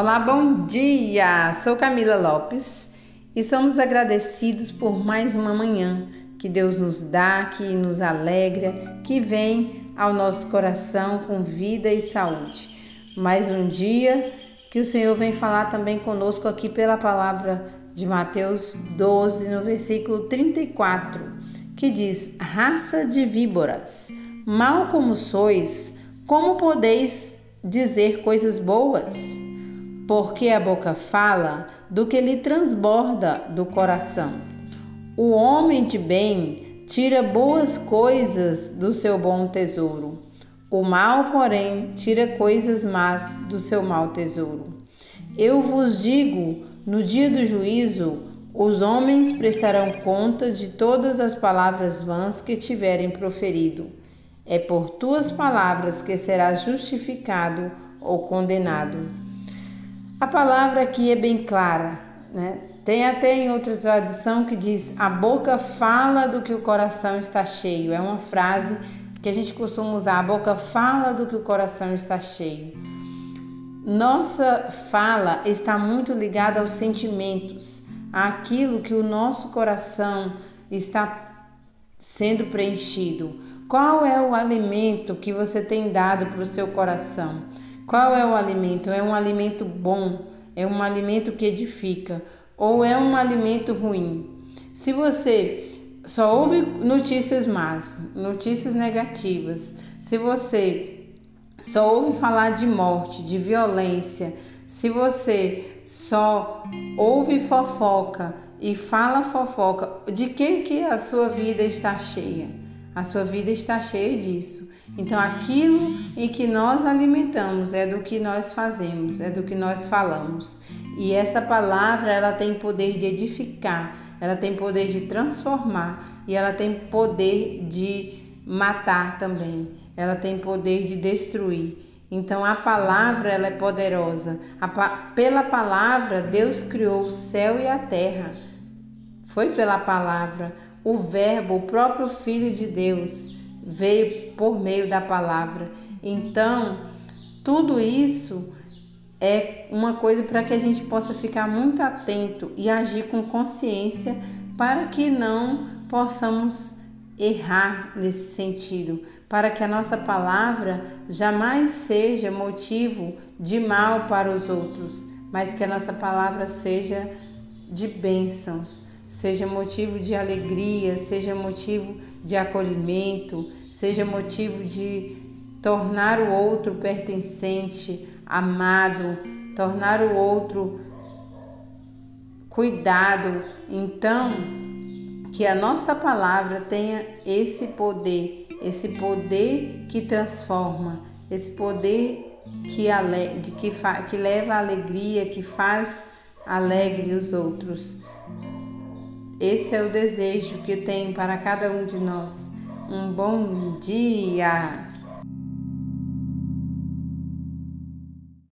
Olá, bom dia! Sou Camila Lopes e somos agradecidos por mais uma manhã que Deus nos dá, que nos alegra, que vem ao nosso coração com vida e saúde. Mais um dia que o Senhor vem falar também conosco aqui pela palavra de Mateus 12, no versículo 34, que diz: Raça de víboras, mal como sois, como podeis dizer coisas boas? Porque a boca fala do que lhe transborda do coração. O homem de bem tira boas coisas do seu bom tesouro. O mal, porém, tira coisas más do seu mau tesouro. Eu vos digo: no dia do juízo, os homens prestarão conta de todas as palavras vãs que tiverem proferido. É por tuas palavras que serás justificado ou condenado. A palavra aqui é bem clara, né? Tem até em outra tradução que diz: a boca fala do que o coração está cheio. É uma frase que a gente costuma usar: a boca fala do que o coração está cheio. Nossa fala está muito ligada aos sentimentos, àquilo que o nosso coração está sendo preenchido. Qual é o alimento que você tem dado para o seu coração? Qual é o alimento? É um alimento bom? É um alimento que edifica? Ou é um alimento ruim? Se você só ouve notícias más, notícias negativas, se você só ouve falar de morte, de violência, se você só ouve fofoca e fala fofoca, de que que a sua vida está cheia? A sua vida está cheia disso. Então, aquilo em que nós alimentamos é do que nós fazemos, é do que nós falamos. E essa palavra, ela tem poder de edificar, ela tem poder de transformar e ela tem poder de matar também. Ela tem poder de destruir. Então, a palavra, ela é poderosa. pela palavra, Deus criou o céu e a terra. Foi pela palavra. O Verbo, o próprio Filho de Deus, veio por meio da palavra. Então, tudo isso é uma coisa para que a gente possa ficar muito atento e agir com consciência para que não possamos errar nesse sentido, para que a nossa palavra jamais seja motivo de mal para os outros, mas que a nossa palavra seja de bênçãos seja motivo de alegria, seja motivo de acolhimento, seja motivo de tornar o outro pertencente, amado, tornar o outro cuidado. Então, que a nossa palavra tenha esse poder, esse poder que transforma, esse poder que, ale, que, que leva a alegria, que faz alegre os outros. Esse é o desejo que tenho para cada um de nós. Um bom dia!